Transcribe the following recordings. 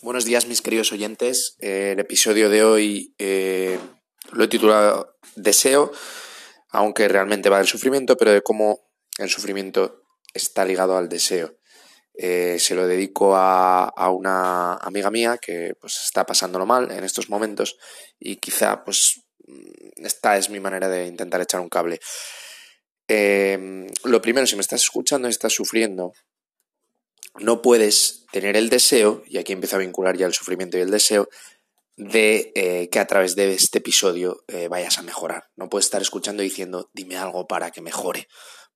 Buenos días mis queridos oyentes. Eh, el episodio de hoy eh, lo he titulado Deseo, aunque realmente va del sufrimiento, pero de cómo el sufrimiento está ligado al deseo. Eh, se lo dedico a, una amiga mía que pues está pasándolo mal en estos momentos y quizá pues esta es mi manera de intentar echar un cable. lo primero, si me estás escuchando y estás sufriendo, no puedes tener el deseo, y aquí empiezo a vincular ya el sufrimiento y el deseo, de eh, que a través de este episodio eh, vayas a mejorar. No puedes estar escuchando y diciendo, dime algo para que mejore.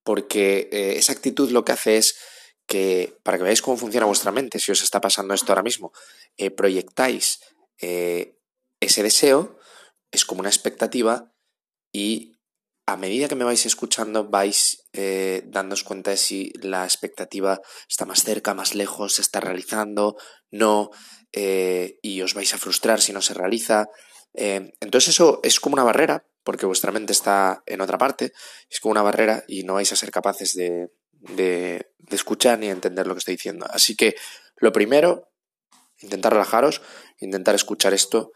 Porque eh, esa actitud lo que hace es que, para que veáis cómo funciona vuestra mente, si os está pasando esto ahora mismo, proyectáis ese deseo, es como una expectativa, y a medida que me vais escuchando vais eh, dándos cuenta de si la expectativa está más cerca, más lejos, se está realizando, no, eh, y os vais a frustrar si no se realiza. Eh, entonces eso es como una barrera, porque vuestra mente está en otra parte, es como una barrera y no vais a ser capaces de, de, de escuchar ni entender lo que estoy diciendo. Así que lo primero, intentar relajaros, intentar escuchar esto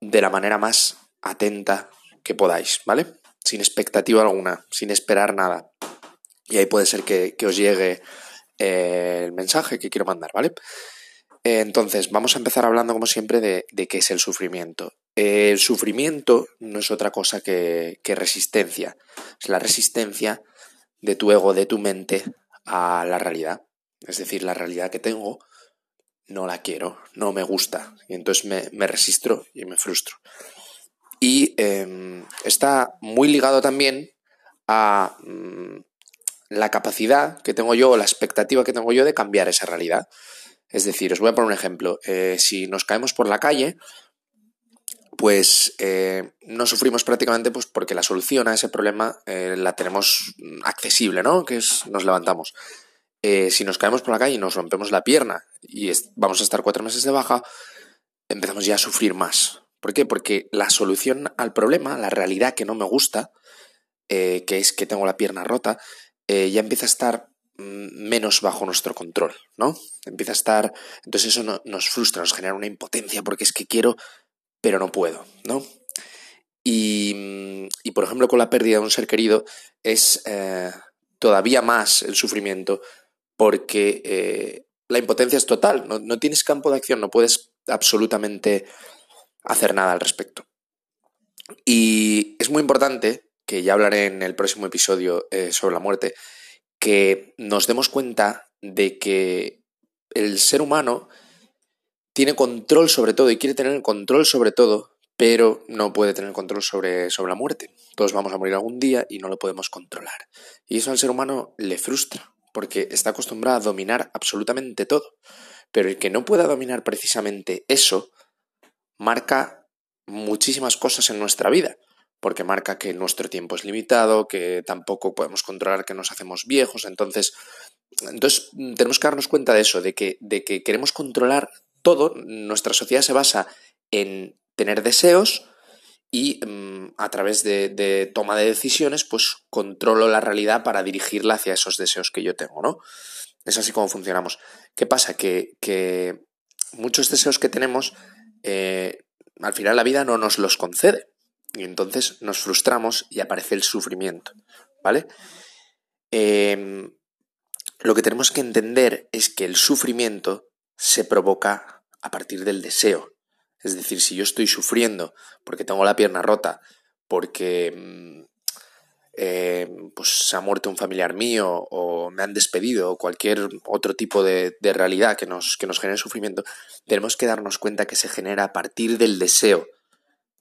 de la manera más atenta que podáis, ¿vale? Sin expectativa alguna, sin esperar nada. Y ahí puede ser que, os llegue eh, el mensaje que quiero mandar, ¿vale? Eh, entonces, vamos a empezar hablando, como siempre, de, qué es el sufrimiento. el sufrimiento no es otra cosa que, resistencia. Es la resistencia de tu ego, de tu mente a la realidad. Es decir, la realidad que tengo no la quiero, no me gusta. Y entonces me, me y me frustro y em, está muy ligado también a mm, la capacidad que tengo yo, la expectativa que tengo yo de cambiar esa realidad. Es decir, os voy a poner un ejemplo. Eh, si nos caemos por la calle, pues eh, no sufrimos prácticamente pues, porque la solución a ese problema eh, la tenemos accesible, ¿no? Que es nos levantamos. si nos caemos por la calle y nos rompemos la pierna y vamos a estar cuatro meses de baja, empezamos ya a sufrir más. ¿Por qué? Porque la solución al problema, la realidad que no me gusta, eh, que es que tengo la pierna rota, eh, ya empieza a estar mm, menos bajo nuestro control, ¿no? Empieza a estar, entonces eso nos frustra, nos genera una impotencia porque es que quiero, pero no puedo, ¿no? Y, por ejemplo, con la pérdida de un ser querido es eh, todavía más el sufrimiento porque la impotencia es total, no, no, tienes campo de acción, no puedes absolutamente hacer nada al respecto. Y es muy importante, que ya hablaré en el próximo episodio eh, sobre la muerte, que nos demos cuenta de que el ser humano tiene control sobre todo y quiere tener control sobre todo, pero no puede tener control sobre, sobre la muerte. Todos vamos a morir algún día y no lo podemos controlar. Y eso al ser humano le frustra, porque está acostumbrado a dominar absolutamente todo. Pero el que no pueda dominar precisamente eso, marca muchísimas cosas en nuestra vida, porque marca que nuestro tiempo es limitado, que tampoco podemos controlar que nos hacemos viejos, entonces, entonces tenemos que darnos cuenta de eso, de que, de que queremos controlar todo, nuestra sociedad se basa en tener deseos y mm, a través de, toma de decisiones, pues controlo la realidad para dirigirla hacia esos deseos que yo tengo, ¿no? Es así como funcionamos. ¿Qué pasa? Que, que muchos deseos que tenemos eh, al final la vida no nos los concede. Y entonces nos frustramos y aparece el sufrimiento. ¿Vale? Em, lo que tenemos que entender es que el sufrimiento se provoca a partir del deseo. Es decir, si yo estoy sufriendo porque tengo la pierna rota, porque mm, eh, pues se ha muerto un familiar mío o me han despedido o cualquier otro tipo de, realidad que nos, que nos genere sufrimiento, tenemos que darnos cuenta que se genera a partir del deseo.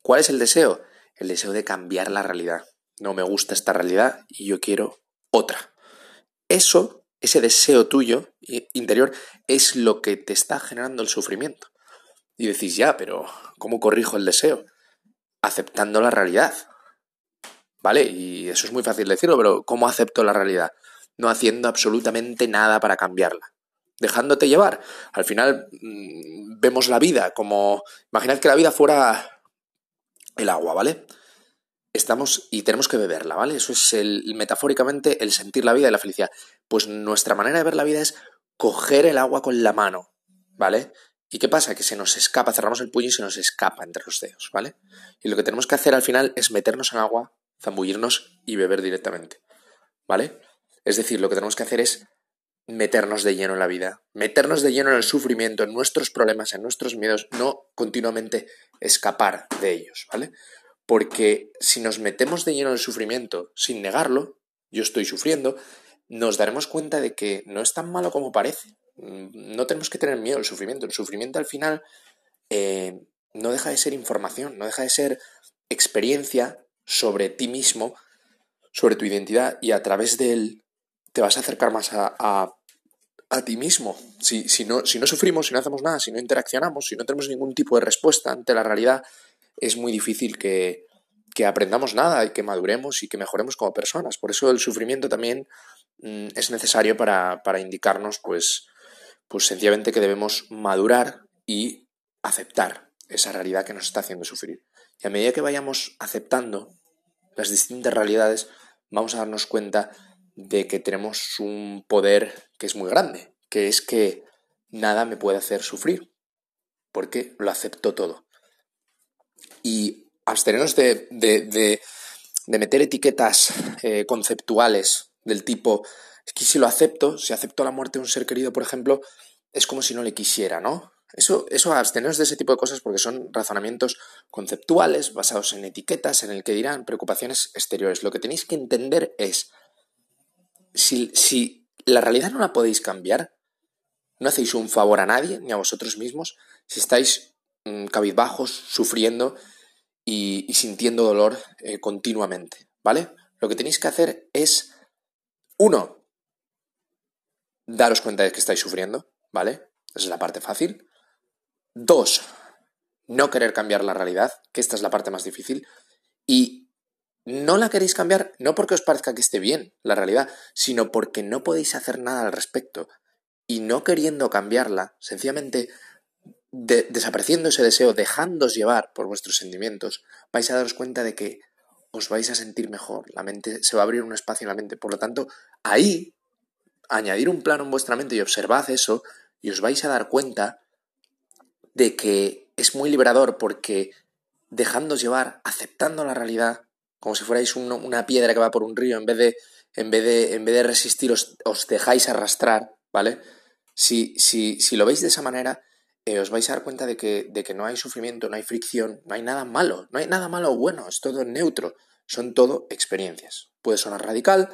¿Cuál es el deseo? El deseo de cambiar la realidad. No me gusta esta realidad y yo quiero otra. Eso, ese deseo tuyo interior, es lo que te está generando el sufrimiento. Y decís, ya, pero ¿cómo corrijo el deseo? Aceptando la realidad ¿vale? Y eso es muy fácil decirlo, pero ¿cómo acepto la realidad? No haciendo absolutamente nada para cambiarla. Dejándote llevar. Al final mm, vemos la vida como... Imaginad que la vida fuera el agua, ¿vale? Estamos y tenemos que beberla, ¿vale? Eso es el, metafóricamente el sentir la vida y la felicidad. Pues nuestra manera de ver la vida es coger el agua con la mano, ¿vale? ¿Y qué pasa? Que se nos escapa, cerramos el puño y se nos escapa entre los dedos, ¿vale? Y lo que tenemos que hacer al final es meternos en agua, zambullirnos y beber directamente, ¿vale? Es decir, lo que tenemos que hacer es meternos de lleno en la vida, meternos de lleno en el sufrimiento, en nuestros problemas, en nuestros miedos, no continuamente escapar de ellos, ¿vale? Porque si nos metemos de lleno en el sufrimiento sin negarlo, yo estoy sufriendo, nos daremos cuenta de que no es tan malo como parece. No tenemos que tener miedo al sufrimiento. El sufrimiento al final eh, no deja de ser información, no deja de ser experiencia sobre ti mismo, sobre tu identidad y a través de él te vas a acercar más a, a, ti mismo. Si, si, no, si no sufrimos, si no hacemos nada, si no interaccionamos, si no tenemos ningún tipo de respuesta ante la realidad, es muy difícil que, que aprendamos nada y que maduremos y que mejoremos como personas. Por eso el sufrimiento también mm, es necesario para, para, indicarnos, pues, pues sencillamente que debemos madurar y aceptar esa realidad que nos está haciendo sufrir. Y a medida que vayamos aceptando las distintas realidades, vamos a darnos cuenta de que tenemos un poder que es muy grande, que es que nada me puede hacer sufrir, porque lo acepto todo. Y abstenernos de, de, meter etiquetas eh, conceptuales del tipo, es que si lo acepto, si acepto la muerte de un ser querido, por ejemplo, es como si no le quisiera, ¿no? Eso, eso absteneros de ese tipo de cosas porque son razonamientos conceptuales basados en etiquetas, en el que dirán preocupaciones exteriores. Lo que tenéis que entender es si, la realidad no la podéis cambiar, no hacéis un favor a nadie, ni a vosotros mismos, si estáis mm, cabizbajos, sufriendo y, sintiendo dolor eh, continuamente, ¿vale? Lo que tenéis que hacer es, uno, daros cuenta de que estáis sufriendo, ¿vale? Esa es la parte fácil. Dos, no querer cambiar la realidad, que esta es la parte más difícil. Y no la queréis cambiar no porque os parezca que esté bien la realidad, sino porque no podéis hacer nada al respecto. Y no queriendo cambiarla, sencillamente desapareciendo ese deseo, dejándos llevar por vuestros sentimientos, vais a daros cuenta de que os vais a sentir mejor, la mente se va a abrir un espacio en la mente. Por lo tanto, ahí, añadir un plano en vuestra mente y observad eso, y os vais a dar cuenta de que es muy liberador porque dejándos llevar, aceptando la realidad, como si fuerais una piedra que va por un río, en vez de, en vez de, en vez de resistir os, dejáis arrastrar, ¿vale? Si, si, si, lo veis de esa manera, eh, os vais a dar cuenta de que, de que no hay sufrimiento, no hay fricción, no hay nada malo, no hay nada malo o bueno, es todo neutro, son todo experiencias. Puede sonar radical,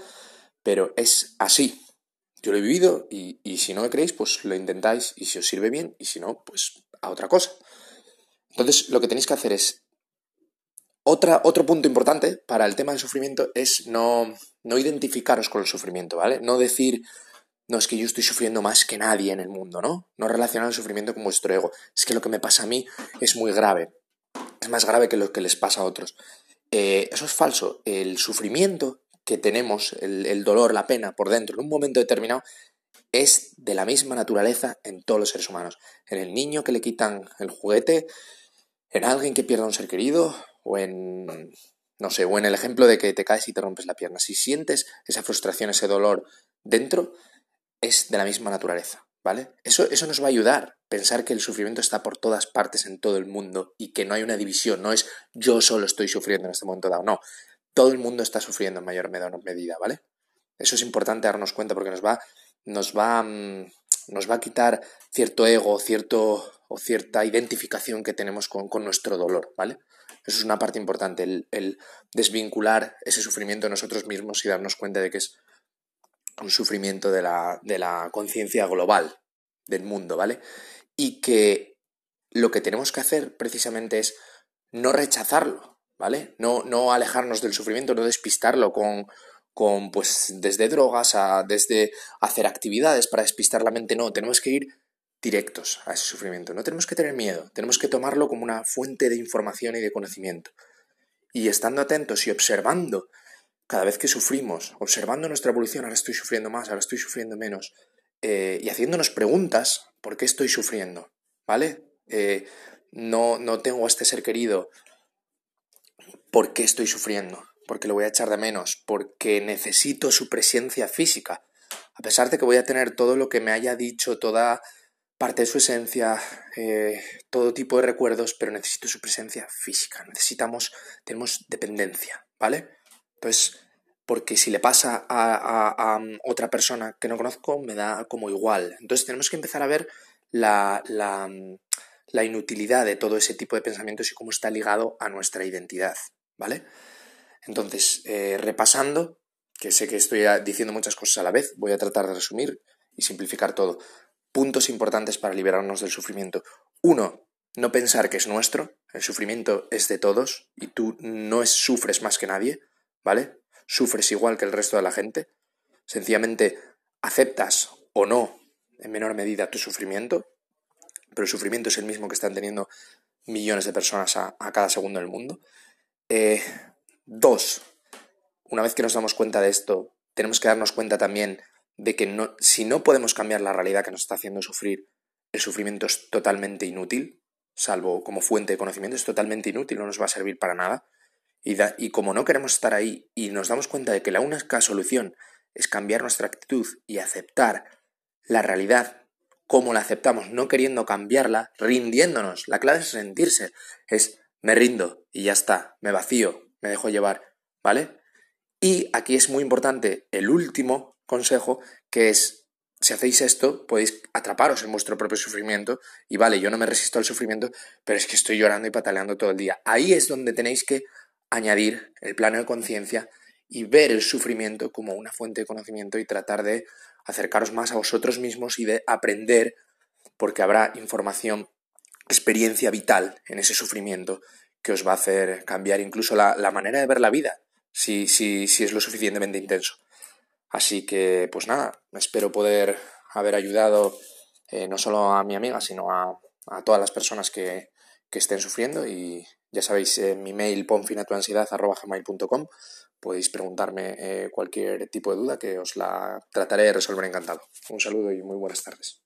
pero es así. Yo lo he vivido y, y si no me creéis, pues lo intentáis y si os sirve bien y si no, pues a otra cosa. Entonces, lo que tenéis que hacer es otro punto importante para el tema del sufrimiento es no, no identificaros con el sufrimiento, ¿vale? No decir, no, es que yo estoy sufriendo más que nadie en el mundo, ¿no? No relacionar el sufrimiento con vuestro ego. Es que lo que me pasa a mí es muy grave. Es más grave que lo que les pasa a otros. Eh, eso es falso. El sufrimiento que tenemos, el, el dolor, la pena por dentro en un momento determinado, es de la misma naturaleza en todos los seres humanos. En el niño que le quitan el juguete, en alguien que pierda un ser querido, o en, no sé, o en el ejemplo de que te caes y te rompes la pierna. Si sientes esa frustración, ese dolor dentro, es de la misma naturaleza, ¿vale? Eso, eso nos va a ayudar, pensar que el sufrimiento está por todas partes en todo el mundo y que no hay una división, no es yo solo estoy sufriendo en este momento dado, no, todo el mundo está sufriendo en mayor medida, ¿vale? Eso es importante darnos cuenta porque nos va, nos va, mm, nos va a quitar cierto ego, cierto o cierta identificación que tenemos con, con nuestro dolor, ¿vale? Eso es una parte importante, el, desvincular ese sufrimiento de nosotros mismos y darnos cuenta de que es un sufrimiento de la, de la conciencia global del mundo, ¿vale? Y que lo que tenemos que hacer precisamente es no rechazarlo, ¿vale? No, no alejarnos del sufrimiento, no despistarlo con, con, pues, desde drogas a, desde hacer actividades para despistar la mente, no, tenemos que ir directos a ese sufrimiento. No tenemos que tener miedo, tenemos que tomarlo como una fuente de información y de conocimiento. Y estando atentos y observando cada vez que sufrimos, observando nuestra evolución, ahora estoy sufriendo más, ahora estoy sufriendo menos, eh, y haciéndonos preguntas, ¿por qué estoy sufriendo? ¿Vale? Eh, no, no tengo a este ser querido, ¿por qué estoy sufriendo? Porque lo voy a echar de menos, porque necesito su presencia física. A pesar de que voy a tener todo lo que me haya dicho, toda parte de su esencia, eh, todo tipo de recuerdos, pero necesito su presencia física. Necesitamos, tenemos dependencia, ¿vale? Entonces, porque si le pasa a, otra persona que no conozco, me da como igual. Entonces tenemos que empezar a ver la, la, inutilidad de todo ese tipo de pensamientos y cómo está ligado a nuestra identidad, ¿vale? Entonces, eh, repasando, que sé que estoy diciendo muchas cosas a la vez, voy a tratar de resumir y simplificar todo. Puntos importantes para liberarnos del sufrimiento. Uno, no pensar que es nuestro, el sufrimiento es de todos y tú no sufres más que nadie, ¿vale? sufres igual que el resto de la gente, sencillamente aceptas o no en menor medida tu sufrimiento, pero el sufrimiento es el mismo que están teniendo millones de personas a, cada segundo en el mundo. Eh, dos, una vez que nos damos cuenta de esto, tenemos que darnos cuenta también de que no, si no podemos cambiar la realidad que nos está haciendo sufrir, el sufrimiento es totalmente inútil, salvo como fuente de conocimiento, es totalmente inútil, no nos va a servir para nada. Y, como no queremos estar ahí y nos damos cuenta de que la única solución es cambiar nuestra actitud y aceptar la realidad como la aceptamos, no queriendo cambiarla, rindiéndonos. La clave es rendirse, es me rindo y ya está, me vacío, me dejo llevar, ¿vale? Y aquí es muy importante el último consejo, que es, si hacéis esto, podéis atraparos en vuestro propio sufrimiento y vale, yo no me resisto al sufrimiento, pero es que estoy llorando y pataleando todo el día. Ahí es donde tenéis que añadir el plano de conciencia y ver el sufrimiento como una fuente de conocimiento y tratar de acercaros más a vosotros mismos y de aprender, porque habrá información, experiencia vital en ese sufrimiento que os va a hacer cambiar incluso la, manera de ver la vida, si, si, si es lo suficientemente intenso. Así que, pues nada, espero poder haber ayudado eh, no solo a mi amiga, sino a, a todas las personas que, que estén sufriendo y ya sabéis, en mi mail ponfinatuansiedad.com podéis preguntarme eh, cualquier tipo de duda que os la trataré de resolver encantado. Un saludo y muy buenas tardes.